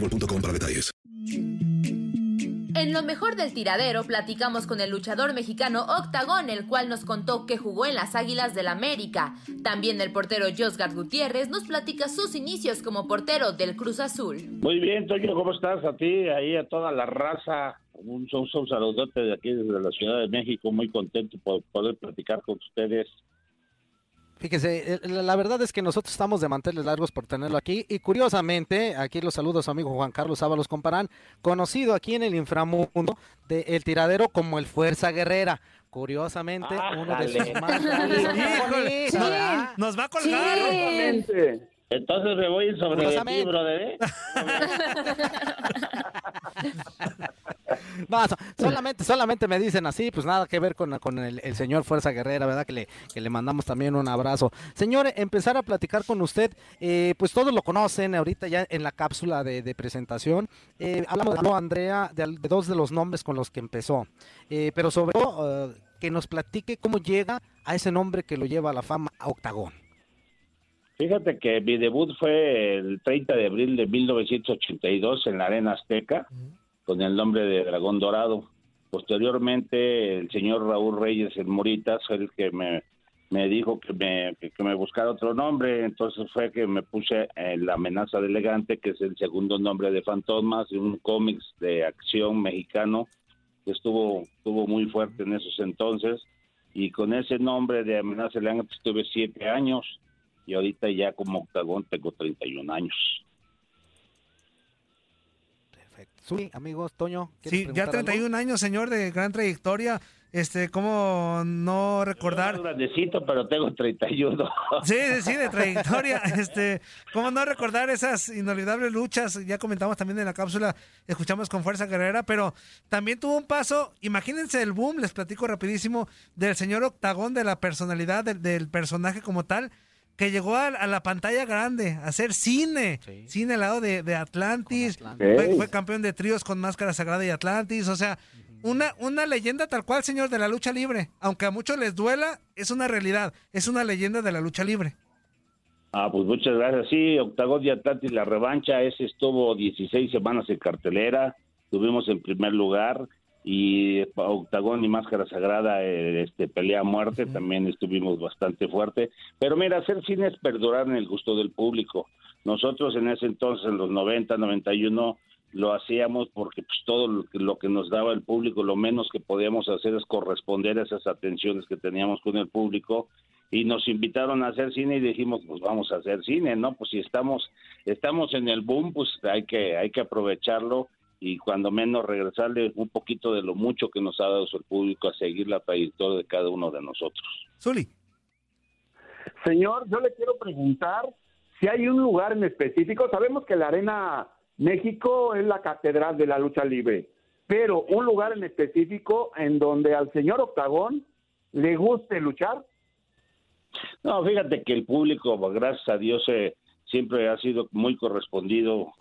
boostmobile.com para detalles. En lo mejor del tiradero platicamos con el luchador mexicano Octagón, el cual nos contó que jugó en las Águilas del América. También el portero Josgard Gutiérrez nos platica sus inicios como portero del Cruz Azul. Muy bien, Toño, ¿cómo estás? A ti, ahí a toda la raza. Un, un, un saludote de aquí desde la Ciudad de México, muy contento por poder platicar con ustedes. Fíjese, eh, la verdad es que nosotros estamos de manteles largos por tenerlo aquí y curiosamente, aquí los saludos a su amigo Juan Carlos Ábalos Comparán, conocido aquí en el inframundo de El Tiradero como el Fuerza Guerrera. Curiosamente, uno de sus más grandes Nos va a colgar. Entonces me voy sobre de ti, brother. ¿eh? No, so- solamente, solamente me dicen así, pues nada que ver con, con el, el señor Fuerza Guerrera, ¿verdad? Que le, que le mandamos también un abrazo. Señor, empezar a platicar con usted, eh, pues todos lo conocen ahorita ya en la cápsula de, de presentación. Eh, hablamos habló Andrea de dos de los nombres con los que empezó, Eh, pero sobre todo eh, que nos platique cómo llega a ese nombre que lo lleva a la fama, a Octagón. Fíjate que mi debut fue el 30 de abril de 1982 en la Arena Azteca, con el nombre de Dragón Dorado. Posteriormente, el señor Raúl Reyes, el Moritas, fue el que me, me dijo que me, que, me buscara otro nombre. Entonces fue que me puse eh, La Amenaza de Elegante, que es el segundo nombre de Fantasmas, de un cómics de acción mexicano que estuvo, estuvo muy fuerte en esos entonces. Y con ese nombre de Amenaza de Elegante estuve siete años y ahorita ya como octagón tengo 31 años. Sí, amigos, Toño. ¿quieres Sí, ya preguntar algo? 31 años, señor, de gran trayectoria. Este, ¿cómo no recordar? grandecito, pero tengo 31. Sí, sí, sí, de trayectoria. Este, ¿cómo no recordar esas inolvidables luchas? Ya comentamos también en la cápsula, escuchamos con Fuerza Guerrera, pero también tuvo un paso, imagínense el boom, les platico rapidísimo, del señor Octagón, de la personalidad del, del personaje como tal, que llegó a, a la pantalla grande, a hacer cine, cine al lado de, de Atlantis, Fue, fue campeón de tríos con Máscara Sagrada y Atlantis, o sea, una, una leyenda tal cual, señor, de la lucha libre. Aunque a muchos les duela, es una realidad, es una leyenda de la lucha libre. Ah, pues muchas gracias. Sí, Octagón de Atlantis, la revancha, ese estuvo 16 semanas en cartelera, tuvimos en primer lugar y Octagón y Máscara Sagrada, eh, este pelea a muerte, también estuvimos bastante fuerte. Pero mira, hacer cine es perdurar en el gusto del público. Nosotros en ese entonces, en los 90, 91, lo hacíamos porque pues, todo lo que, lo que nos daba el público, lo menos que podíamos hacer es corresponder a esas atenciones que teníamos con el público y nos invitaron a hacer cine y dijimos pues vamos a hacer cine no pues si estamos estamos en el boom pues hay que hay que aprovecharlo y cuando menos regresarle un poquito de lo mucho que nos ha dado el público a seguir la trayectoria de cada uno de nosotros. Zuli. Señor, yo le quiero preguntar si hay un lugar en específico. Sabemos que la Arena México es la catedral de la lucha libre, pero un lugar en específico en donde al señor Octagón le guste luchar. No, fíjate que el público, gracias a Dios, eh, siempre ha sido muy correspondido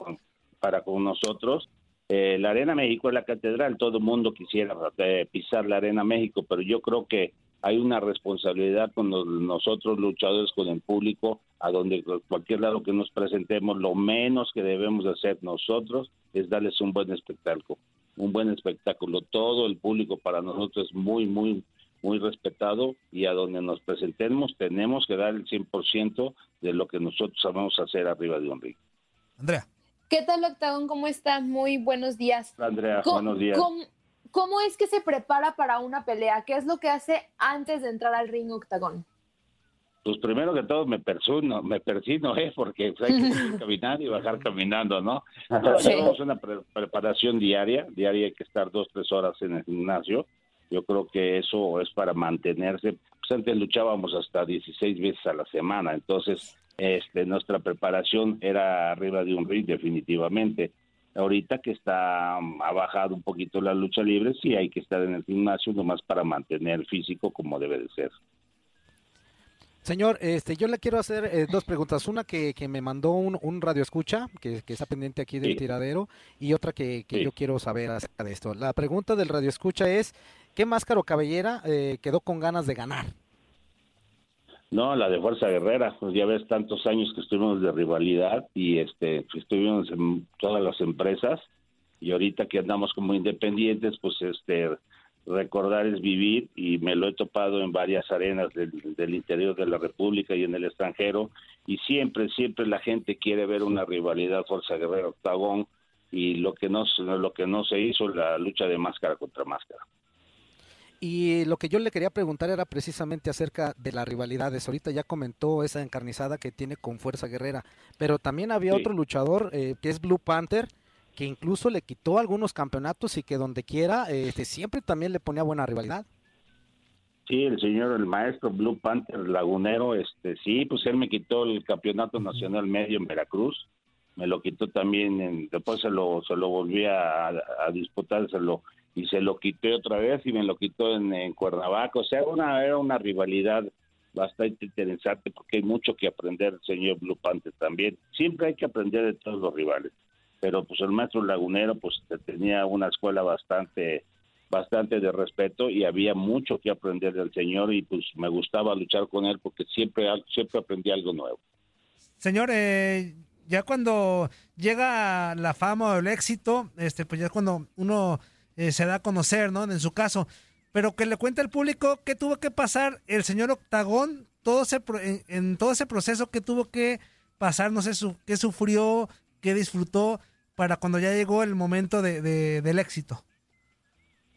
para con nosotros. Eh, la Arena México es la catedral, todo el mundo quisiera eh, pisar la Arena México, pero yo creo que hay una responsabilidad con nosotros luchadores, con el público, a donde cualquier lado que nos presentemos, lo menos que debemos hacer nosotros es darles un buen espectáculo, un buen espectáculo. Todo el público para nosotros es muy, muy, muy respetado y a donde nos presentemos tenemos que dar el 100% de lo que nosotros sabemos hacer arriba de un ring. Andrea. ¿Qué tal, Octagón? ¿Cómo estás? Muy buenos días. Andrea, buenos días. ¿cómo, es que se prepara para una pelea? ¿Qué es lo que hace antes de entrar al ring Octagón? Pues primero que todo me persino, me persino, ¿eh? Porque hay que caminar y bajar caminando, ¿no? Tenemos una preparación diaria, diaria hay que estar dos, tres horas en el gimnasio. Yo creo que eso es para mantenerse. Pues antes luchábamos hasta 16 veces a la semana, entonces este, nuestra preparación era arriba de un ring definitivamente. Ahorita que está um, ha bajado un poquito la lucha libre, sí hay que estar en el gimnasio nomás para mantener el físico como debe de ser. Señor, este, yo le quiero hacer eh, dos preguntas. Una que, que me mandó un, un radio escucha, que, que, está pendiente aquí del tiradero, y otra que, que yo quiero saber acerca de esto. La pregunta del radio escucha es, ¿qué máscara o cabellera eh, quedó con ganas de ganar? No, la de Fuerza Guerrera, pues ya ves tantos años que estuvimos de rivalidad y este estuvimos en todas las empresas y ahorita que andamos como independientes, pues este recordar es vivir y me lo he topado en varias arenas del, del, interior de la República y en el extranjero y siempre, siempre la gente quiere ver una rivalidad Fuerza Guerrera Octagón y lo que no, lo que no se hizo la lucha de máscara contra máscara. Y lo que yo le quería preguntar era precisamente acerca de las rivalidades. Ahorita ya comentó esa encarnizada que tiene con Fuerza Guerrera, pero también había otro luchador eh, que es Blue Panther, que incluso le quitó algunos campeonatos y que donde quiera este, siempre también le ponía buena rivalidad. Sí, el señor, el maestro Blue Panther Lagunero, este, sí, pues él me quitó el campeonato nacional medio en Veracruz, me lo quitó también, en, después se lo, se lo volví a, a disputar, se lo y se lo quité otra vez y me lo quitó en, Cuernavaca. O sea, una, era una rivalidad bastante interesante porque hay mucho que aprender señor Blue Panther también. Siempre hay que aprender de todos los rivales. Pero pues el maestro Lagunero pues tenía una escuela bastante bastante de respeto y había mucho que aprender del señor y pues me gustaba luchar con él porque siempre siempre aprendí algo nuevo. Señor, eh, ya cuando llega la fama o el éxito, este pues ya cuando uno eh, se da a conocer, ¿no? En su caso. Pero que le cuente al público qué tuvo que pasar el señor Octagón, todo ese, en, todo ese proceso que tuvo que pasar, no sé, su, qué sufrió, qué disfrutó para cuando ya llegó el momento de, del éxito.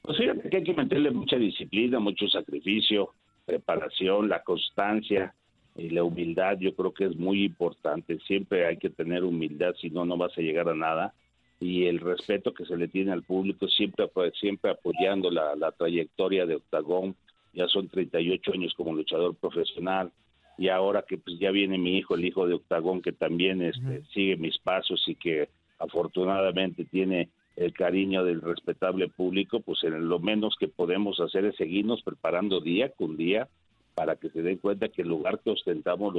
Pues fíjate que hay que meterle mucha disciplina, mucho sacrificio, preparación, la constancia y la humildad. Yo creo que es muy importante. Siempre hay que tener humildad, si no, no vas a llegar a nada y el respeto que se le tiene al público, siempre, siempre apoyando la, trayectoria de Octagón. Ya son 38 años como luchador profesional y ahora que pues ya viene mi hijo, el hijo de Octagón, que también este, sigue mis pasos y que afortunadamente tiene el cariño del respetable público, pues en lo menos que podemos hacer es seguirnos preparando día con día para que se den cuenta que el lugar que ostentamos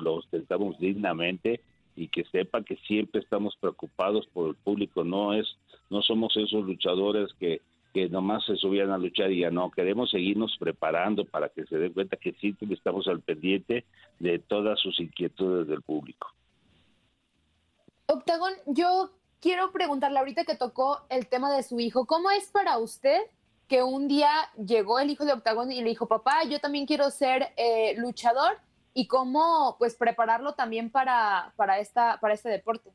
lo ostentamos dignamente y que sepa que siempre estamos preocupados por el público, no es no somos esos luchadores que que nomás se subían a luchar y ya no, queremos seguirnos preparando para que se den cuenta que sí estamos al pendiente de todas sus inquietudes del público. Octagón, yo quiero preguntarle ahorita que tocó el tema de su hijo, ¿cómo es para usted que un día llegó el hijo de Octagón y le dijo, papá, yo también quiero ser eh, luchador? Y cómo pues prepararlo también para, para, esta, para este deporte.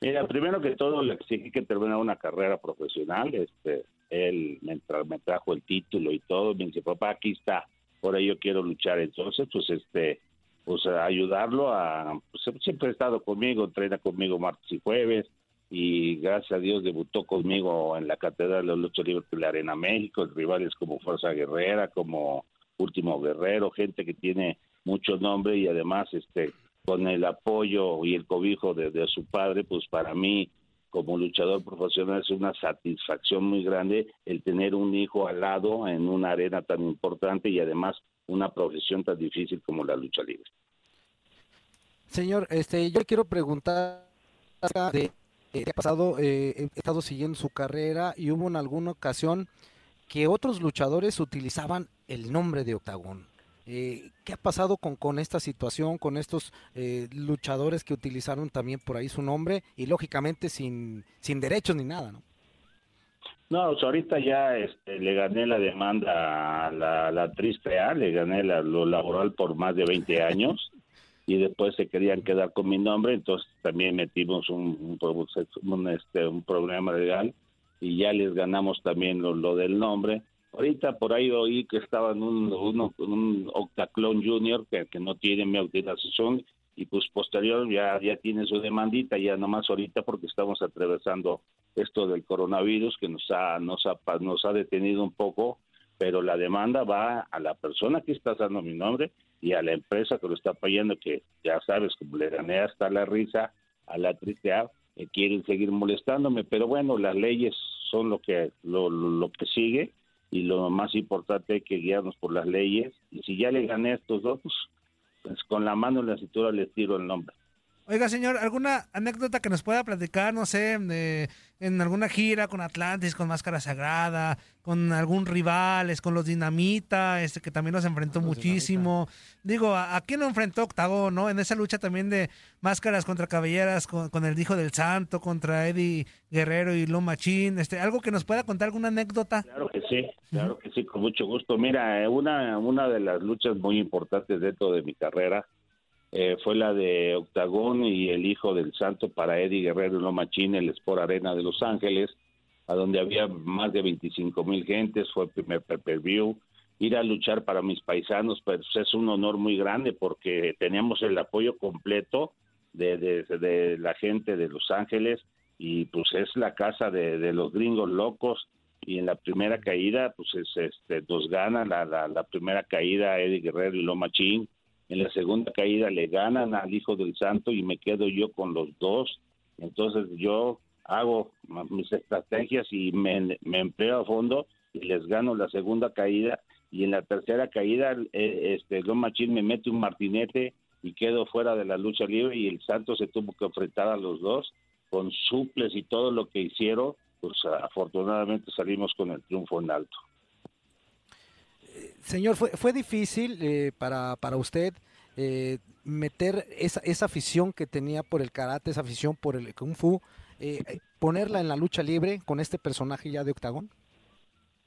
Mira, primero que todo le exigí que terminara una carrera profesional. Este, él me, trajo el título y todo. Me dice, papá, aquí está. Por ello quiero luchar. Entonces, pues, este, pues ayudarlo a, pues, siempre ha estado conmigo, entrena conmigo martes y jueves y gracias a Dios debutó conmigo en la Catedral de los Lucha Libres de la Arena México, rivales como Fuerza Guerrera, como Último Guerrero, gente que tiene mucho nombre y además este con el apoyo y el cobijo de, su padre, pues para mí como luchador profesional es una satisfacción muy grande el tener un hijo al lado en una arena tan importante y además una profesión tan difícil como la lucha libre. Señor, este, yo quiero preguntar de ha pasado, eh, he estado siguiendo su carrera y hubo en alguna ocasión que otros luchadores utilizaban el nombre de Octagón. Eh, ¿Qué ha pasado con, con esta situación, con estos eh, luchadores que utilizaron también por ahí su nombre y lógicamente sin, sin derechos ni nada, ¿no? No, pues ahorita ya este, le gané la demanda a la, la triste A, le gané la, lo laboral por más de 20 años y después se querían quedar con mi nombre, entonces también metimos un, un, este, un problema legal y ya les ganamos también lo, del nombre. Ahorita por ahí oí que estaban un, un, un Octaclón Junior que, no tiene mi autorización y pues posterior ya, ya tiene su demandita, ya nomás ahorita porque estamos atravesando esto del coronavirus que nos ha, nos ha, nos ha detenido un poco, pero la demanda va a la persona que está dando mi nombre y a la empresa que lo está apoyando, que ya sabes, como le gané hasta la risa a la triste eh, quieren seguir molestándome, pero bueno, las leyes son lo que, lo, lo, que sigue y lo más importante es que guiarnos por las leyes y si ya le gané a estos dos, pues, pues con la mano en la cintura les tiro el nombre. Oiga, señor, ¿alguna anécdota que nos pueda platicar, no sé, de, en alguna gira con Atlantis, con Máscara Sagrada, con algún rivales, con los Dinamita, este que también nos enfrentó muchísimo? Digo, ¿a, quién lo enfrentó Octagon, no? En esa lucha también de máscaras contra cabelleras, con, el Hijo del Santo, contra Eddie Guerrero y Loma Machín, este, ¿algo que nos pueda contar, alguna anécdota? Claro que sí, claro que sí, con mucho gusto. Mira, eh, una, una de las luchas muy importantes dentro de mi carrera eh, fue la de Octagón y el Hijo del Santo para Eddie Guerrero y Loma el Sport Arena de Los Ángeles, a donde había más de 25 mil gentes, fue el primer pay-per-view. Ir a luchar para mis paisanos, pues es un honor muy grande porque teníamos el apoyo completo de, de, la gente de Los Ángeles y pues es la casa de, los gringos locos y en la primera caída pues es, este, nos gana la, la, primera caída Eddie Guerrero y Loma en la segunda caída le ganan al Hijo del Santo y me quedo yo con los dos. Entonces yo hago mis estrategias y me, empleo a fondo y les gano la segunda caída y en la tercera caída eh, este Don Machín me mete un martinete y quedo fuera de la lucha libre y el Santo se tuvo que enfrentar a los dos con suples y todo lo que hicieron, pues afortunadamente salimos con el triunfo en alto. Señor, ¿fue, fue difícil eh, para, para usted eh, meter esa, esa afición que tenía por el karate, esa afición por el kung fu, eh, ponerla en la lucha libre con este personaje ya de octagón?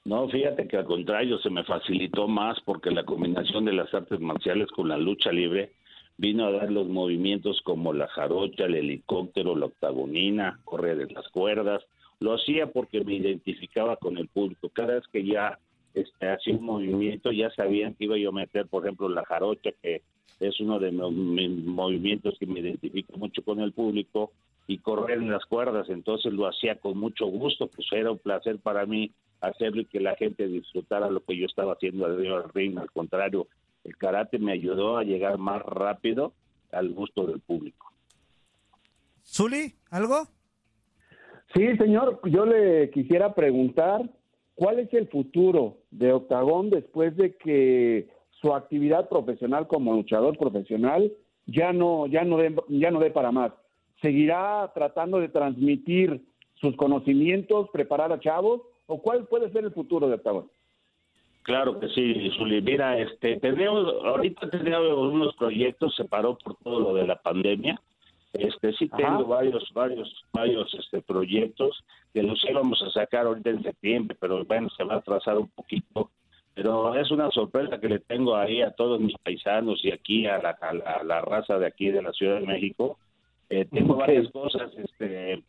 No, fíjate que al contrario se me facilitó más porque la combinación de las artes marciales con la lucha libre vino a dar los movimientos como la jarocha, el helicóptero, la octagonina, correr de las cuerdas. Lo hacía porque me identificaba con el público. Cada vez que ya este, hacía un movimiento, ya sabían que iba yo a meter, por ejemplo, la jarocha, que es uno de mis movimientos que me identifica mucho con el público, y correr en las cuerdas, entonces lo hacía con mucho gusto, pues era un placer para mí hacerlo y que la gente disfrutara lo que yo estaba haciendo al ring, al contrario, el karate me ayudó a llegar más rápido al gusto del público. Zuli, ¿algo? Sí, señor, yo le quisiera preguntar ¿Cuál es el futuro de Octagón después de que su actividad profesional como luchador profesional ya no, ya no, dé, ya no dé para más? ¿Seguirá tratando de transmitir sus conocimientos, preparar a chavos? ¿O cuál puede ser el futuro de Octagón? Claro que sí, Zuli. Mira, este, tenemos, ahorita tenemos unos proyectos, se por todo lo de la pandemia, este sí tengo varios, varios, varios este proyectos que los íbamos a sacar ahorita en septiembre, pero bueno, se va a atrasar un poquito. Pero es una sorpresa que le tengo ahí a todos mis paisanos y aquí a la, a la, raza de aquí de la Ciudad de México. Eh, tengo varias cosas este,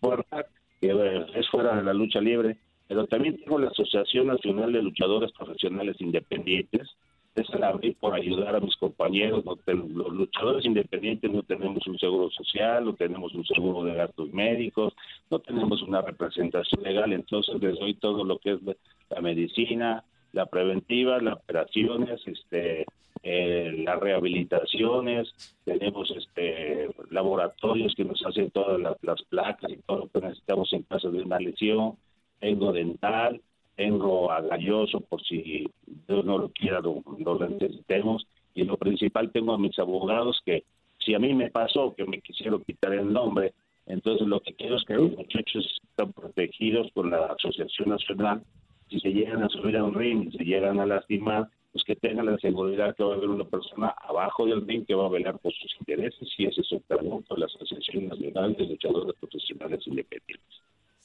lucha libre, pero también tengo la Asociación Nacional de Luchadores Profesionales Independientes, esa la abrí por ayudar a mis compañeros, los luchadores independientes no tenemos un seguro social, no tenemos un seguro de gastos médicos, no tenemos una representación legal, entonces les doy todo lo que es la medicina, la preventiva, las operaciones, este, eh, las rehabilitaciones, tenemos este laboratorios que nos hacen todas las, las placas y todo lo que necesitamos en caso de una lesión, tengo dental, tengo agalloso por si Dios no lo quiera, lo, lo necesitemos, y lo principal tengo a mis abogados que si a mí me pasó que me quisieron quitar el nombre, entonces lo que quiero es que los muchachos están protegidos por la Asociación Nacional, si se llegan a subir a un ring, y se llegan a lastimar, pues que tengan la seguridad que va a haber una persona abajo del ring que va a velar por sus intereses y ese es el trabajo de la Asociación Nacional de Luchadores Profesionales Independientes.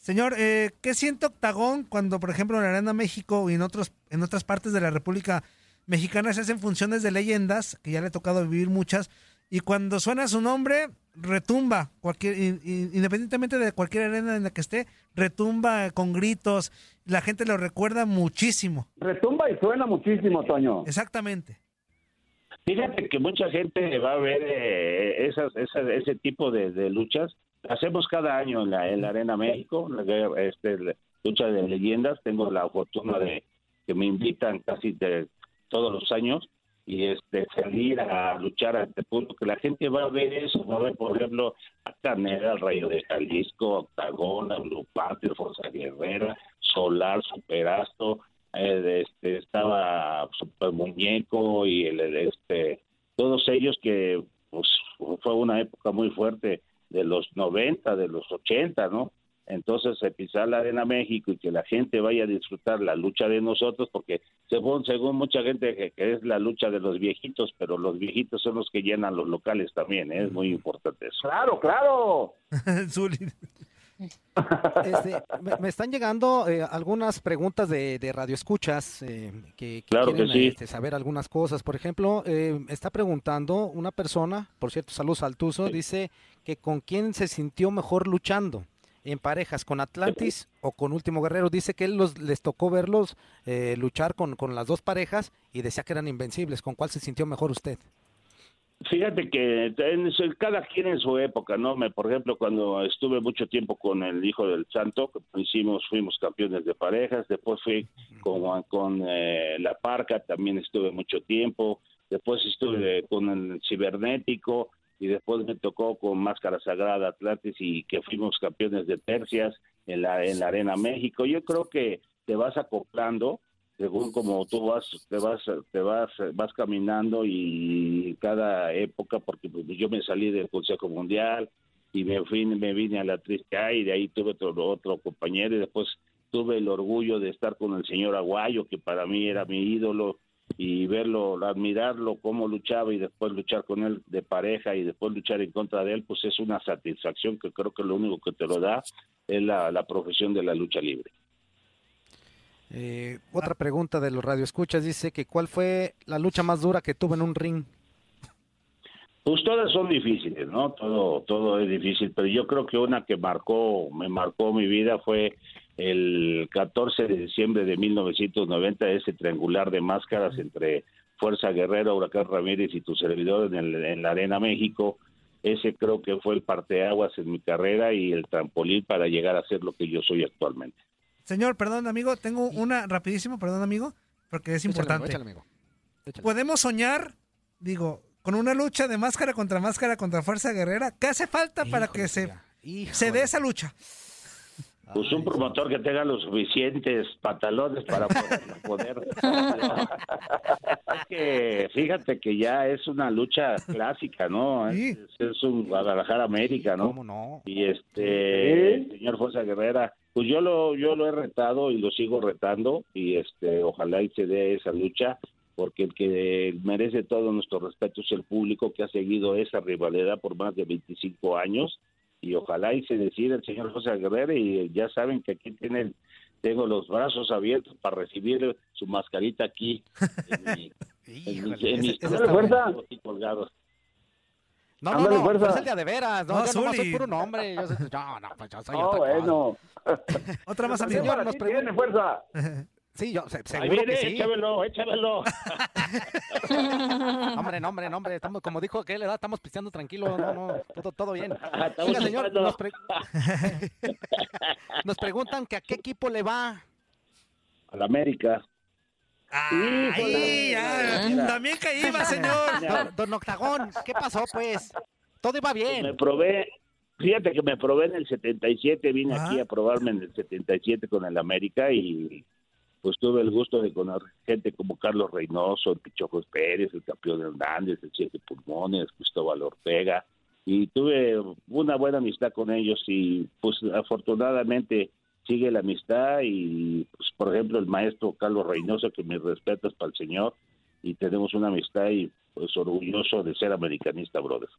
Señor, eh, ¿qué siente Octagón cuando, por ejemplo, en la Arena México y en otros en otras partes de la República Mexicana se hacen funciones de leyendas, que ya le ha tocado vivir muchas, y cuando suena su nombre, retumba, cualquier, in- in- independientemente de cualquier arena en la que esté, retumba con gritos, la gente lo recuerda muchísimo. Retumba y suena muchísimo, Toño. Exactamente. Fíjate que mucha gente va a ver eh, esas, esas- ese tipo de, de luchas. Hacemos cada año en la, en la Arena México, este, lucha de leyendas. Tengo la fortuna de que me invitan casi de todos los años y este salir a luchar ante el público, que la gente va a ver eso, va a ver, por ejemplo, a Canela, el Rayo de Jalisco, Octagón, a Blue Panther, Fuerza Guerrera, Solar, Superasto, eh, este, estaba Super Muñeco y el, este todos ellos que pues fue una época muy fuerte de los 90, de los 80, ¿no? Entonces, eh, pisar la Arena México y que la gente vaya a disfrutar la lucha de nosotros, porque según, según mucha gente que, que es la lucha de los viejitos, pero los viejitos son los que llenan los locales también, ¿eh? es muy importante eso. Claro, claro. Este, me, me están llegando eh, algunas preguntas de, de radioescuchas eh, que, que Claro que quieren sí. este, saber algunas cosas. Por ejemplo, eh, está preguntando una persona, por cierto, saludos al Tuzo, dice que con quién se sintió mejor luchando en parejas, con Atlantis o con Último Guerrero. Dice que él los, les tocó verlos eh, luchar con, con las dos parejas y decía que eran invencibles. ¿Con cuál se sintió mejor usted? Fíjate que en cada quien en su época, ¿no? Me, por ejemplo, cuando estuve mucho tiempo con el Hijo del Santo, hicimos, fuimos campeones de parejas, después fui con, con eh, La Parca, también estuve mucho tiempo, después estuve con el Cibernético, y después me tocó con Máscara Sagrada Atlantis y que fuimos campeones de tercias en la, en la Arena México. Yo creo que te vas acoplando según como tú vas te vas te vas vas caminando y cada época porque pues, yo me salí del Consejo Mundial y me fui me vine a la triste y de ahí tuve otro otro compañero y después tuve el orgullo de estar con el señor Aguayo que para mí era mi ídolo y verlo admirarlo cómo luchaba y después luchar con él de pareja y después luchar en contra de él pues es una satisfacción que creo que lo único que te lo da es la, la profesión de la lucha libre Eh, otra pregunta de los radioescuchas dice que cuál fue la lucha más dura que tuvo en un ring. Pues todas son difíciles, ¿no? Todo, todo es difícil, pero yo creo que una que marcó, me marcó mi vida fue el 14 de diciembre de 1990, ese triangular de máscaras entre Fuerza Guerrera, Huracán Ramírez y tu servidor en, el- en la Arena México. Ese creo que fue el parteaguas en mi carrera y el trampolín para llegar a ser lo que yo soy actualmente. Señor, perdón, amigo, tengo una rapidísimo, perdón, amigo, porque es importante. échale, amigo. Échale. Podemos soñar, digo, con una lucha de máscara contra máscara contra Fuerza Guerrera. ¿Qué hace falta para que se, se dé esa lucha? Pues un promotor que tenga los suficientes pantalones para poder. que fíjate que ya es una lucha clásica, ¿no? Es, es un Guadalajara América, ¿no? ¿Cómo no? Y este, el señor Fuerza Guerrera, pues yo lo yo lo he retado y lo sigo retando y este ojalá y se dé esa lucha porque el que merece todo nuestro respeto es el público que ha seguido esa rivalidad por más de 25 años y ojalá y se decida el señor José Guerrero y ya saben que aquí tienen tengo los brazos abiertos para recibir su mascarita aquí en mi, en mi- en colgados. No, no, Ándale, no, pero es el de a de veras, no, No, yo nomás soy Zuli. puro nombre. Yo soy, no, no, pues yo soy No, otra cosa. bueno. Otra más, Señor, amigo. nos nos pregunta- tiene fuerza. Sí, yo se- Ahí seguro viene, que sí. échamelo, échamelo. Hombre, no, hombre, no, hombre, estamos, como dijo aquel, edad, estamos pisteando tranquilo, no, no, todo, todo bien. Estamos Oiga, señor, chupando. nos, pre- nos preguntan que a qué equipo le va. A la América. Ay, ya, Mira. también que iba, señor. Don, don Octagón, ¿qué pasó, pues? Todo iba Me bien. probé, fíjate que me probé en el 77, vine Ajá. aquí a probarme en el 77 con el América y pues tuve el gusto de conocer gente como Carlos Reynoso, el Pichojos Pérez, el campeón Hernández, el Siete Pulmones, Cristóbal Ortega y tuve una buena amistad con ellos y pues afortunadamente sigue la amistad y pues por ejemplo el maestro Carlos Reynoso que mis respetos para el señor y tenemos una amistad y pues orgulloso de ser americanista, brother.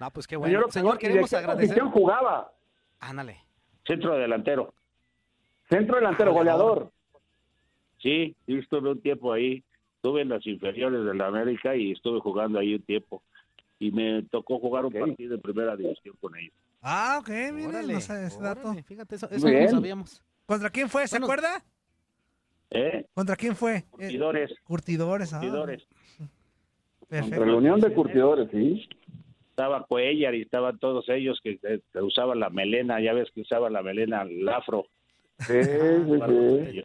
No, pues qué bueno. Señor, Señor, ¿y de queremos qué agradecer. posición jugaba? Ándale. Centro delantero. Centro delantero, goleador. Sí, sí, estuve un tiempo ahí. Estuve en las inferiores de la América y estuve jugando ahí un tiempo. Y me tocó jugar un partido de primera división con ellos. Ah, ok, mire, Órale, no sé ese dato. órale, Fíjate, eso, eso no lo sabíamos. ¿Contra quién fue? ¿Se Bueno. acuerda? ¿Eh? ¿Contra quién fue? Eh, Curtidores, curtidores. ah, curtidores. perfecto. Entre la Unión de Curtidores, sí. Estaba Cuellar y estaban todos ellos que, que- que usaban la melena. Ya ves que usaban la melena, el afro. Sí, sí, sí.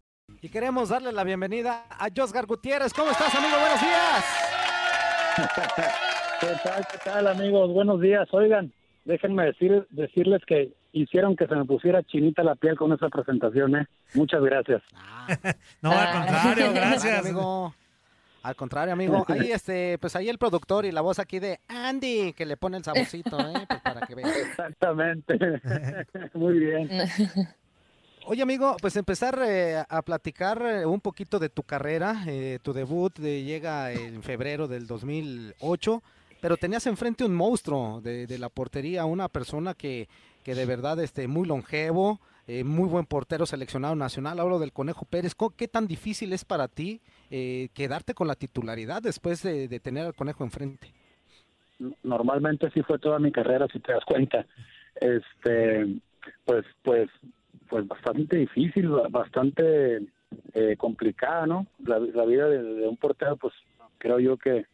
Y queremos darle la bienvenida a Josgar Gutiérrez. ¿Cómo estás, amigo? Buenos días. ¿Qué tal, qué tal, amigos? Buenos días. Oigan, déjenme decir, decirles que hicieron que se me pusiera chinita la piel con esa presentación, ¿eh? Muchas gracias. No, al contrario, gracias. amigo. Al contrario, amigo. Ahí, este, pues ahí el productor y la voz aquí de Andy, que le pone el saborcito, ¿eh? Pues para que vean. Exactamente. Muy bien. Oye, amigo, pues empezar eh, a platicar eh, un poquito de tu carrera. eh, tu debut eh, llega en febrero del 2008, pero tenías enfrente un monstruo de, la portería, una persona que, que de verdad este, muy longevo, muy buen portero seleccionado nacional. Hablo del Conejo Pérez. ¿Cómo- ¿Qué tan difícil es para ti quedarte con la titularidad después de, de tener al Conejo enfrente? Normalmente sí fue toda mi carrera, si te das cuenta. Este, pues, pues, pues bastante difícil, bastante eh, complicada, ¿no? La, la vida de, de un portero, pues creo yo que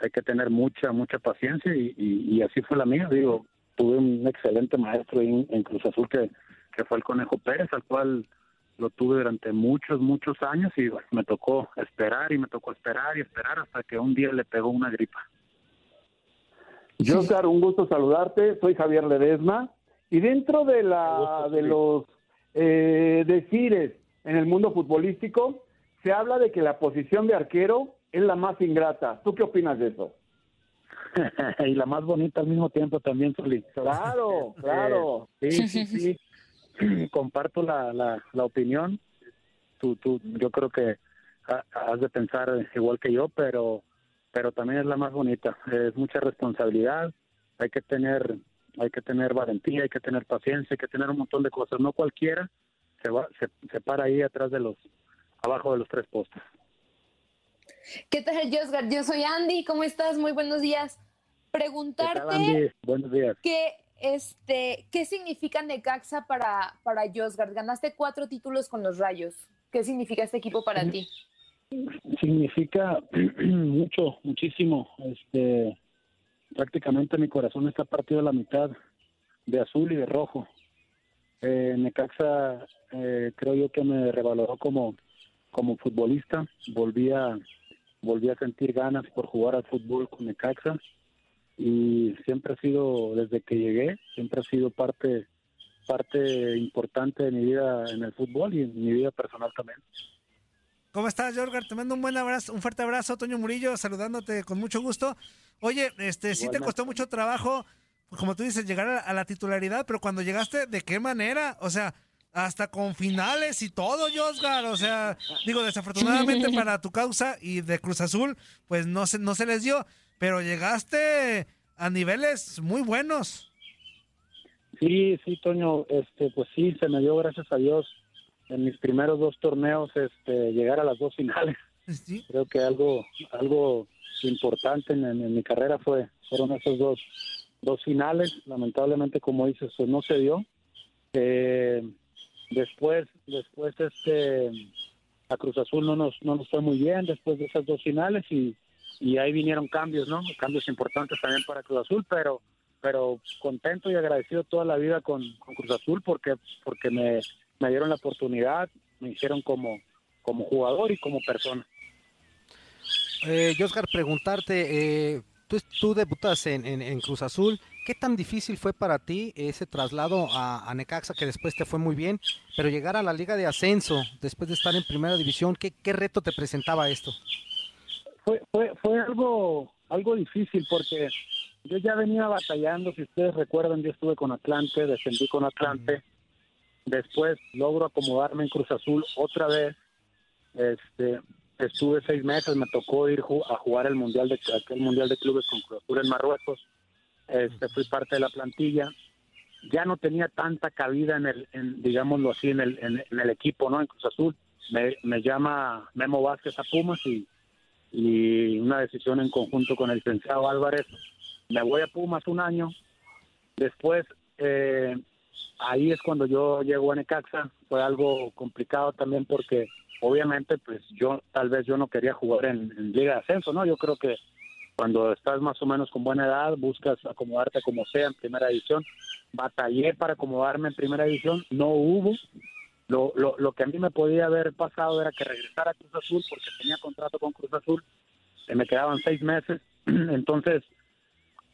hay que tener mucha, mucha paciencia y, y, y así fue la mía. Digo, tuve un excelente maestro en, en Cruz Azul que, que fue el Conejo Pérez, al cual lo tuve durante muchos, muchos años y bueno, me tocó esperar y me tocó esperar y esperar hasta que un día le pegó una gripa. Josgar, un gusto saludarte. Soy Javier Ledesma. Y dentro de la de los eh, decires en el mundo futbolístico, se habla de que la posición de arquero es la más ingrata. ¿Tú qué opinas de eso? y la más bonita al mismo tiempo también, Soli. Claro, claro. Sí, sí, sí. Comparto la, la, la opinión. Tú, tú, yo creo que ha- has de pensar igual que yo, pero, pero también es la más bonita. Es mucha responsabilidad. Hay que tener, hay que tener valentía, hay que tener paciencia, hay que tener un montón de cosas. No cualquiera se va, se, se para ahí atrás de los, abajo de los tres postes. ¿Qué tal, Josgar? Yo soy Andy, ¿cómo estás? Muy buenos días. ¿Qué Preguntarte tal, Andy? Buenos días. qué, este, qué significa Necaxa para, para Josgar. Ganaste cuatro títulos con los Rayos. ¿Qué significa este equipo para ti? significa mucho, muchísimo. Este, prácticamente mi corazón está partido a la mitad de azul y de rojo. Eh, Necaxa eh, creo yo que me revaloró como, como futbolista. Volví a, volví a sentir ganas por jugar al fútbol con Necaxa y siempre ha sido, desde que llegué, siempre ha sido parte, parte importante de mi vida en el fútbol y en mi vida personal también. ¿Cómo estás, Jorgar? Te mando un buen abrazo, un fuerte abrazo, Toño Murillo, saludándote con mucho gusto. Oye, este, sí te costó mucho trabajo, como tú dices, llegar a, a la titularidad, pero cuando llegaste, ¿de qué manera? O sea, hasta con finales y todo, Josgar. O sea, digo, desafortunadamente para tu causa y de Cruz Azul, pues no se, no se les dio, pero llegaste a niveles muy buenos. Sí, sí, Toño, este, pues sí, se me dio, gracias a Dios, en mis primeros dos torneos, este, llegar a las dos finales. Creo que algo, algo importante en, en- en mi carrera fue, fueron esos dos, dos finales. Lamentablemente, como dices, pues no se dio. Eh, después, después, este, a Cruz Azul no nos, no nos fue muy bien después de esas dos finales y, y ahí vinieron cambios, ¿no? Cambios importantes también para Cruz Azul, pero pero contento y agradecido toda la vida con, con Cruz Azul porque porque me, me dieron la oportunidad, me hicieron como como jugador y como persona. Eh, Oscar, preguntarte, eh, tú, tú debutas en, en- en Cruz Azul, ¿qué tan difícil fue para ti ese traslado a, a Necaxa, que después te fue muy bien, pero llegar a la Liga de Ascenso, después de estar en Primera División, ¿qué, qué reto te presentaba esto? Fue fue fue algo algo difícil porque yo ya venía batallando, si ustedes recuerdan, yo estuve con Atlante, descendí con Atlante, después logro acomodarme en Cruz Azul otra vez, este estuve seis meses, me tocó ir a jugar el mundial de aquel mundial de clubes con Cruz Azul en Marruecos, este fui parte de la plantilla, ya no tenía tanta cabida en el, en, digámoslo así, en el, en, en el equipo, ¿no? En Cruz Azul, me, me llama Memo Vázquez a Pumas y y una decisión en conjunto con el licenciado Álvarez. Me voy a Pumas un año. Después, eh, ahí es cuando yo llego a Necaxa. Fue algo complicado también porque obviamente pues yo tal vez yo no quería jugar en, Liga de Ascenso, ¿no? Yo creo que cuando estás más o menos con buena edad buscas acomodarte como sea en primera división. Batallé para acomodarme en primera división, no hubo. Lo, lo, lo que a mí me podía haber pasado era que regresara a Cruz Azul porque tenía contrato con Cruz Azul, me quedaban seis meses. Entonces,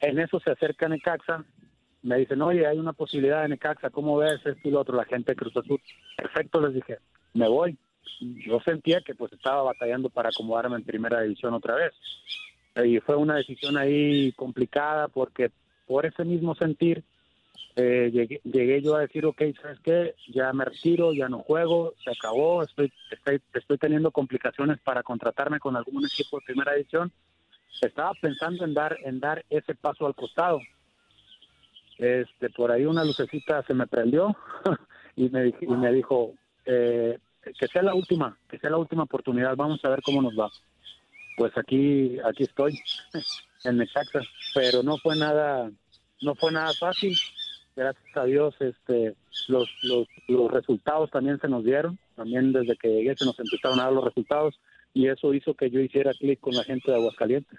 en eso se acerca Necaxa, me dicen, oye, hay una posibilidad de Necaxa, ¿cómo ves esto y lo otro? La gente de Cruz Azul, perfecto, les dije, me voy. Yo sentía que pues estaba batallando para acomodarme en primera división otra vez. Y fue una decisión ahí complicada porque por ese mismo sentir eh, llegué, llegué yo a decir, ok, ¿sabes qué? Ya me retiro, ya no juego, se acabó, estoy, estoy, estoy teniendo complicaciones para contratarme con algún equipo de primera edición. Estaba pensando en dar, en dar ese paso al costado. Este, por ahí una lucecita se me prendió y me, y me dijo, eh, que sea la última, que sea la última oportunidad, vamos a ver cómo nos va. Pues aquí, aquí estoy, en Necaxa, pero no fue nada, no fue nada fácil gracias a Dios este los, los, los resultados también se nos dieron también desde que llegué se nos empezaron a dar los resultados y eso hizo que yo hiciera clic con la gente de Aguascalientes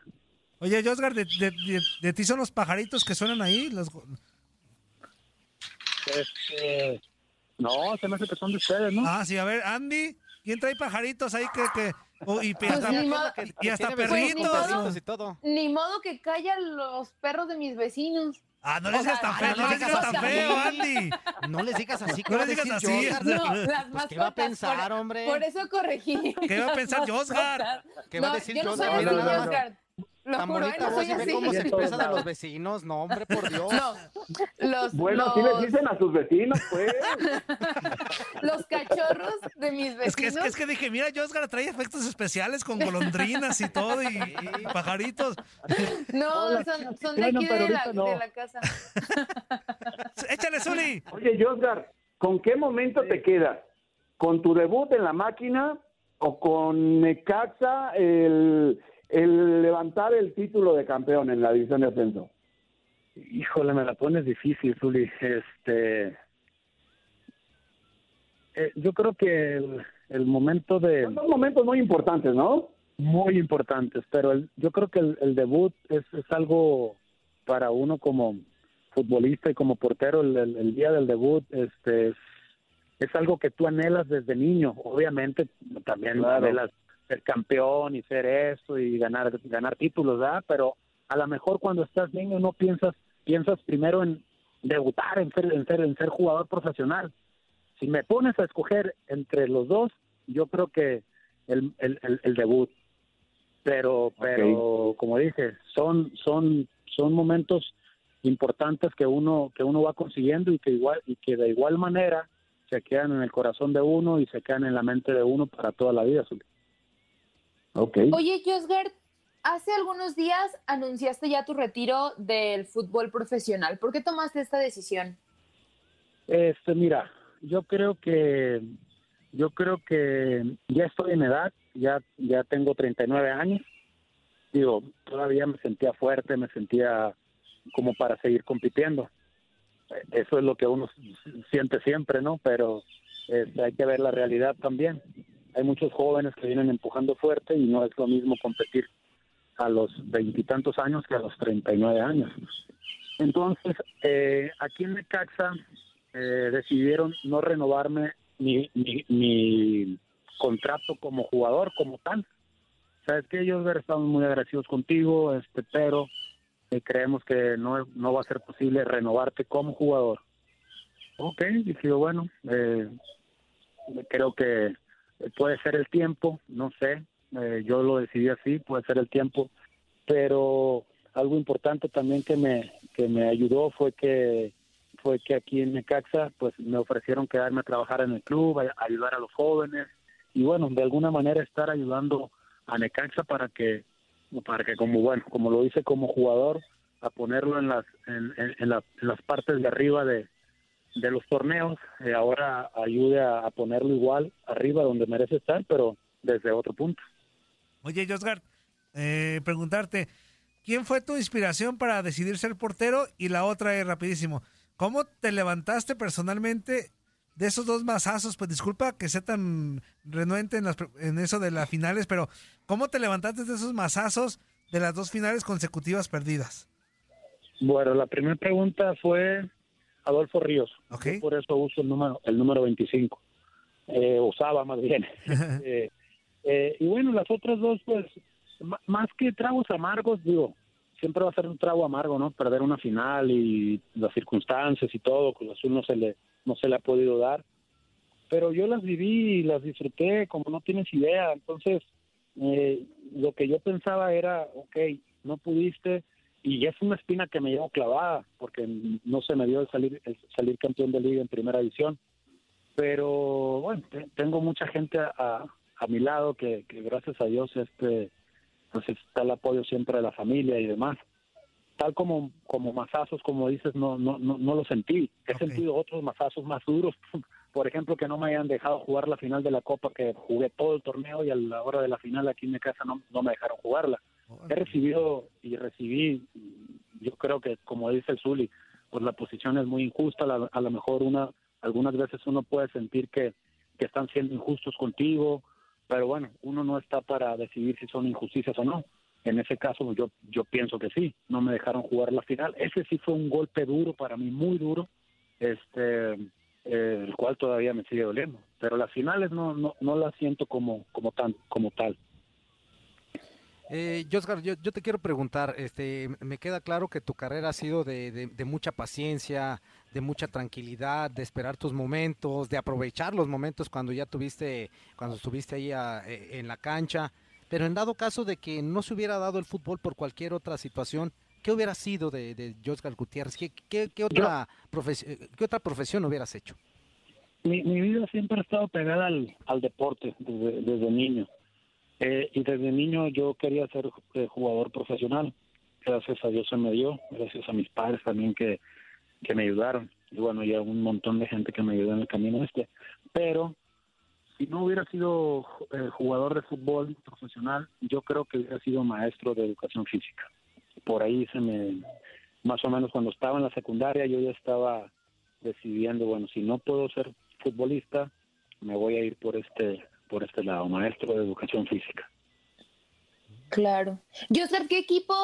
Oye, Josgar, de, de- de- de ti son los pajaritos que suenan ahí? Los... Este, no, se me hace que son de ustedes, ¿no? Ah, sí, a ver, Andy, ¿quién trae pajaritos ahí que... que oh, y, Pues hasta, modo- y hasta Pues ni perritos. modo- y todo. Ni modo que callan los perros de mis vecinos. Ah, no les digas tan feo, no les digas tan feo, Andy. No les digas así, ¿qué No va a les digas así. No, las Pues, mascotas. ¿qué va a pensar, por, hombre? Por eso corregí. ¿Qué va a pensar Josgar? ¿Qué va a No, decir Josgar? Lo Tan juro, ¿eh? bonita no voz soy y ve así. cómo se expresa de los vecinos. No, hombre, por Dios. No, los, Bueno, los, sí les dicen a sus vecinos, pues. los cachorros de mis vecinos. Es que, es, que, es que dije, mira, Josgar trae efectos especiales con golondrinas y todo y, y pajaritos. No, Hola, son, son de aquí de la, ahorita no. de la casa. Échale, Zuli. Oye, Josgar, ¿con qué momento te quedas? ¿Con tu debut en la máquina o con Necaxa el, el levantar el título de campeón en la división de ascenso? Híjole, me la pones difícil, Zuli. Este, eh, yo creo que el, el momento de... Son momentos muy importantes, ¿no? Muy importantes, pero el- yo creo que el, el debut es, es algo para uno como futbolista y como portero, el día del debut este, es, es algo que tú anhelas desde niño. Obviamente también Claro. anhelas ser campeón y ser esto y ganar, ganar títulos, ¿verdad? Pero a lo mejor cuando estás niño no piensas, piensas primero en debutar, en ser, en ser, en ser jugador profesional. Si me pones a escoger entre los dos, yo creo que el, el, el, el debut. Pero, pero como dije, son, son, son momentos importantes que uno, que uno va consiguiendo y que igual, y que de igual manera se quedan en el corazón de uno y se quedan en la mente de uno para toda la vida. Zuli. Okay. Oye, Josgard, hace algunos días anunciaste ya tu retiro del fútbol profesional. ¿Por qué tomaste esta decisión? Este, mira, yo creo que yo creo que ya estoy en edad, ya ya tengo 39 años. Digo, todavía me sentía fuerte, me sentía como para seguir compitiendo. Eso es lo que uno siente siempre, ¿no? Pero este, hay que ver la realidad también. Hay muchos jóvenes que vienen empujando fuerte y no es lo mismo competir a los veintitantos años que a los 39 años. Entonces, eh, aquí en Necaxa eh, decidieron no renovarme mi, mi, contrato como jugador, como tal. Sabes que ellos estamos muy agradecidos contigo, este, pero eh, creemos que no, no va a ser posible renovarte como jugador. Ok, dije bueno, eh, creo que puede ser el tiempo, no sé, eh, yo lo decidí así, puede ser el tiempo, pero algo importante también que me, que me ayudó fue que fue que aquí en Necaxa pues me ofrecieron quedarme a trabajar en el club, ayudar a los jóvenes y bueno, de alguna manera estar ayudando a Necaxa para que para que como bueno, como lo hice como jugador, a ponerlo en las en, en, en, en las partes de arriba de, de los torneos, eh, ahora ayude a, a, ponerlo igual arriba donde merece estar, pero desde otro punto. Oye, Josgar, eh, preguntarte, ¿quién fue tu inspiración para decidir ser portero? Y la otra es rapidísimo, ¿cómo te levantaste personalmente de esos dos masazos? Pues disculpa que sea tan renuente en, las, en eso de las finales, pero ¿cómo te levantaste de esos masazos de las dos finales consecutivas perdidas? Bueno, la primera pregunta fue Adolfo Ríos. Okay. Por eso uso el número, el número 25. Eh, usaba más bien. eh, eh, y bueno, las otras dos, pues, más que tragos amargos, digo, siempre va a ser un trago amargo, ¿no? Perder una final y las circunstancias y todo, pues Azul no se le, no se le ha podido dar. Pero yo las viví y las disfruté como no tienes idea. Entonces, eh, lo que yo pensaba era, ok, no pudiste, y es una espina que me llevo clavada porque no se me dio el salir el salir campeón de liga en primera división. Pero bueno tengo mucha gente a, a mi lado que, que, gracias a Dios este pues está el apoyo siempre de la familia y demás. Tal como como mazazos como dices no no no, no lo sentí. He okay. sentido otros mazazos más duros por ejemplo que no me hayan dejado jugar la final de la copa que jugué todo el torneo y a la hora de la final aquí en mi casa no, no me dejaron jugarla he recibido y recibí, yo creo que como dice el Zuli, pues la posición es muy injusta, a, a lo mejor una, algunas veces uno puede sentir que, que están siendo injustos contigo, pero bueno, uno no está para decidir si son injusticias o no. En ese caso yo, yo pienso que sí, no me dejaron jugar la final. Ese sí fue un golpe duro para mí, muy duro, este, el cual todavía me sigue doliendo. Pero las finales no, no, no las siento como, como, tan, como tal. Eh, Josgar, yo, yo, te quiero preguntar, este, me queda claro que tu carrera ha sido de, de, de, mucha paciencia, de mucha tranquilidad, de esperar tus momentos, de aprovechar los momentos cuando ya tuviste, cuando estuviste ahí a, en la cancha, pero en dado caso de que no se hubiera dado el fútbol por cualquier otra situación, ¿qué hubiera sido de, de Josgar Gutiérrez? ¿Qué, qué, qué otra profesión, ¿Qué otra profesión hubieras hecho? Mi, mi vida siempre ha estado pegada al, al deporte desde, desde niño. Eh, y desde niño yo quería ser eh, jugador profesional. Gracias a Dios se me dio, gracias a mis padres también que, que me ayudaron. Y bueno, y a un montón de gente que me ayudó en el camino este. Pero si no hubiera sido eh, jugador de fútbol profesional, yo creo que hubiera sido maestro de educación física. Por ahí se me, más o menos cuando estaba en la secundaria, yo ya estaba decidiendo, bueno, si no puedo ser futbolista, me voy a ir por este por este lado, maestro de educación física. Claro. Joseph, ¿qué equipo,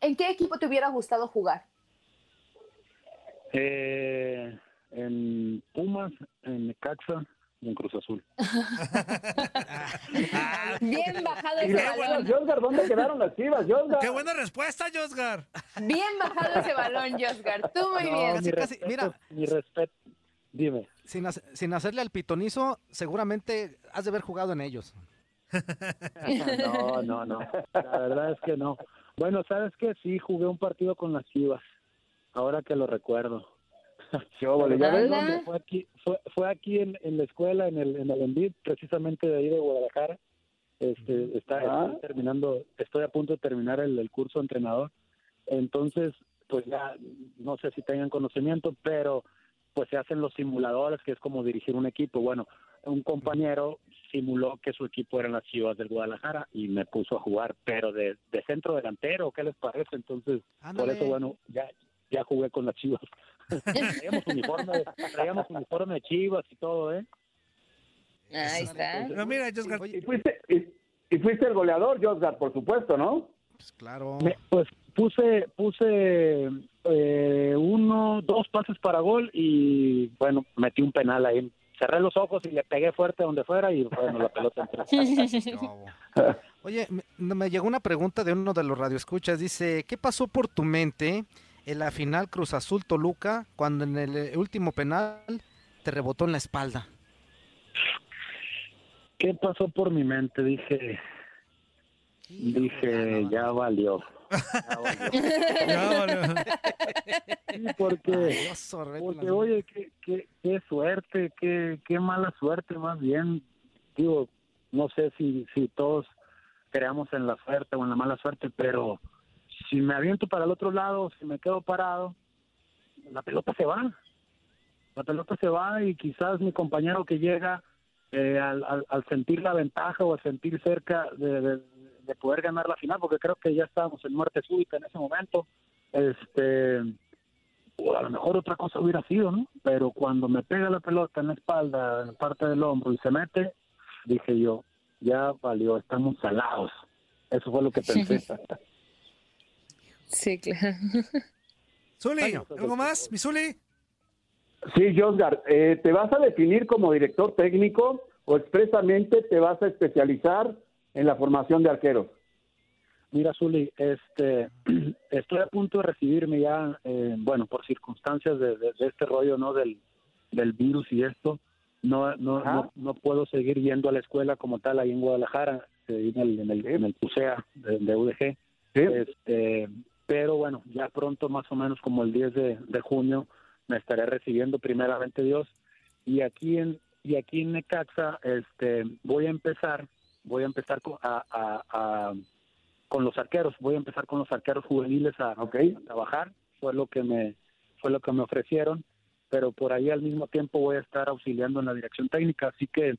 ¿en qué equipo te hubiera gustado jugar? Eh, en Pumas, en Necaxa y en Cruz Azul. Bien bajado ese balón. Josgar, ¿dónde quedaron las chivas, Josgar? ¡Qué buena respuesta, Josgar! Bien bajado ese balón, Josgar. Tú muy no, bien. Mi respeto, mira, mi respeto. Dime. Sin, sin, hacerle al pitonizo, seguramente has de haber jugado en ellos. No, no, no. La verdad es que no. Bueno, ¿sabes qué? Sí, jugué un partido con las Chivas. Ahora que lo recuerdo. óvole, ¿ya ves? Fue- Fue aquí, fue, fue aquí en, en la escuela, en el, en el Envid, precisamente de ahí de Guadalajara. Este, está, Ah. estoy terminando, estoy a punto de terminar el, el curso de entrenador. Entonces, pues ya, no sé si tengan conocimiento, pero pues se hacen los simuladores, que es como dirigir un equipo. Bueno, un compañero simuló que su equipo eran las Chivas del Guadalajara y me puso a jugar, pero de, de centro delantero, ¿qué les parece? Entonces, por Ándale. eso, bueno, ya ya jugué con las Chivas. traíamos uniforme, traíamos uniforme de Chivas y todo, ¿eh? Ahí está. Pero mira, Josgar, Y fuiste, y, y fuiste el goleador, Josgar, por supuesto, ¿no? Pues claro. Me- pues puse puse eh, uno, dos pases para gol y bueno, metí un penal ahí. Cerré los ojos y le pegué fuerte donde fuera y bueno, la pelota entró. Oye, me, me llegó una pregunta de uno de los radioescuchas. Dice, ¿qué pasó por tu mente en la final Cruz Azul Toluca cuando en el eh, último penal te rebotó en la espalda? ¿Qué pasó por mi mente? Dije, dije, ya valió. Sí, porque, oye, qué, qué, qué suerte, qué, qué mala suerte más bien. Digo, no sé si, si todos creamos en la suerte o en la mala suerte, pero si me aviento para el otro lado, si me quedo parado, la pelota se va. La pelota se va y quizás mi compañero que llega eh, al, al, al sentir la ventaja o al sentir cerca de, de- de poder ganar la final, porque creo que ya estábamos en muerte súbita en ese momento, este, o a lo mejor otra cosa hubiera sido, ¿no? Pero cuando me pega la pelota en la espalda, en la parte del hombro y se mete, dije yo, ya valió, estamos salados. Eso fue lo que pensé. Sí, claro. Zuli, ¿algo más? ¿Mi Zuli? Sí, Josgar, eh, ¿te vas a definir como director técnico o expresamente te vas a especializar en la formación de arqueros? Mira, Zuli, este, estoy a punto de recibirme ya, eh, bueno, por circunstancias de, de- de este rollo, ¿no? Del, del virus y esto, no, no, no, no puedo seguir yendo a la escuela como tal ahí en Guadalajara, eh, en el, en el, en el PUSEA de, de UDG. Este, pero bueno, ya pronto, más o menos como el 10 de, de junio, me estaré recibiendo primeramente Dios. Y aquí en, y aquí en Necaxa, este, voy a empezar, voy a empezar con, a, a- a- con los arqueros, voy a empezar con los arqueros juveniles a, a trabajar, fue lo que me, fue lo que me ofrecieron, pero por ahí al mismo tiempo voy a estar auxiliando en la dirección técnica, así que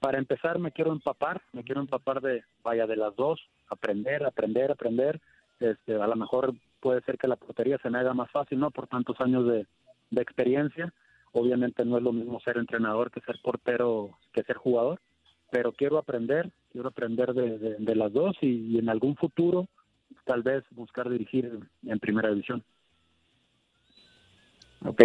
para empezar me quiero empapar, me quiero empapar de, vaya, de las dos, aprender, aprender, aprender, este, a lo mejor puede ser que la portería se me haga más fácil, ¿no? Por tantos años de, de experiencia, obviamente no es lo mismo ser entrenador que ser portero, que ser jugador, pero quiero aprender, quiero aprender de, las dos y, en algún futuro tal vez buscar dirigir en primera división. Ok.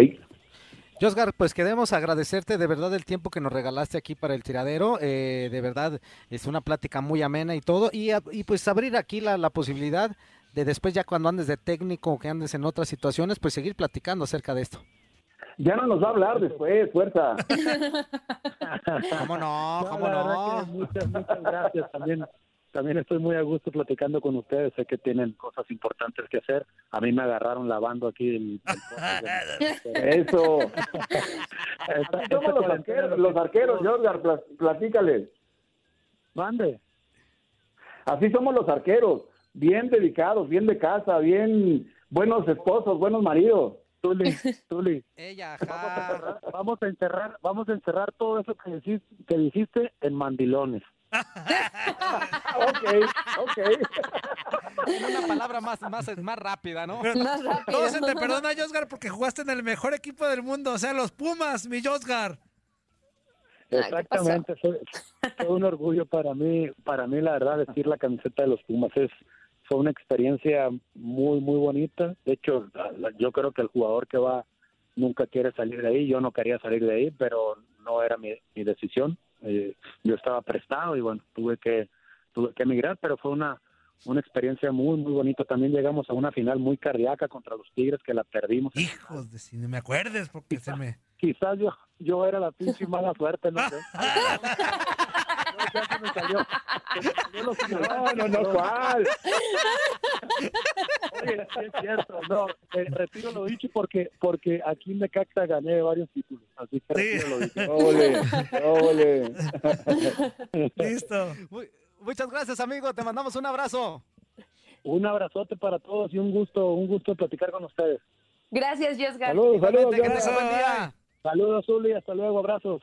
Josgar, pues queremos agradecerte de verdad el tiempo que nos regalaste aquí para el tiradero. eh, de verdad es una plática muy amena y todo. Y, y pues abrir aquí la, la posibilidad de después ya cuando andes de técnico o que andes en otras situaciones, pues seguir platicando acerca de esto. Ya no nos va a hablar después, fuerza. ¿Cómo no? Muchas, muchas gracias. También, también estoy muy a gusto platicando con ustedes. Sé que tienen cosas importantes que hacer. A mí me agarraron lavando aquí el... el- Eso. Esta- esta somos los arqueros, lo los que- arqueros, Josgar, pla- platícale. Mande. Así somos los arqueros, bien dedicados, bien de casa, bien buenos esposos, buenos maridos. Tuli, Tuli. Ella, Vamos a encerrar, vamos a encerrar todo eso que dijiste, que dijiste en mandilones. ok, ok. En una palabra más, más, más rápida, ¿no? Pero todo se te perdona, Josgar, porque jugaste en el mejor equipo del mundo, o sea, los Pumas, mi Josgar. Exactamente, fue, fue un orgullo para mí, para mí la verdad vestir la camiseta de los Pumas es fue una experiencia muy muy bonita. De hecho, yo creo que el jugador que va nunca quiere salir de ahí. Yo no quería salir de ahí, pero no era mi, mi decisión. Eh, yo estaba prestado y bueno, tuve que tuve que emigrar, pero fue una una experiencia muy muy bonita. También llegamos a una final muy cardíaca contra los Tigres que la perdimos. Hijos de si no me acuerdes, porque se me. Quizás yo yo era la pinche mala suerte, no sé. ya se me salió. Se me salió lo No, no, no, ¿cuál? Oye, sí es cierto, no, eh, retiro lo dicho porque porque aquí en Necaxa gané varios títulos, así que retiro lo dicho. Ole, ole. Listo. Muchas gracias, amigo. Te mandamos un abrazo. Un abrazote para todos y un gusto, un gusto platicar con ustedes. Gracias, Josgar. Saludos, saludos. Igualmente, que tengas buen día. Saludos, Zuli, hasta luego, abrazos.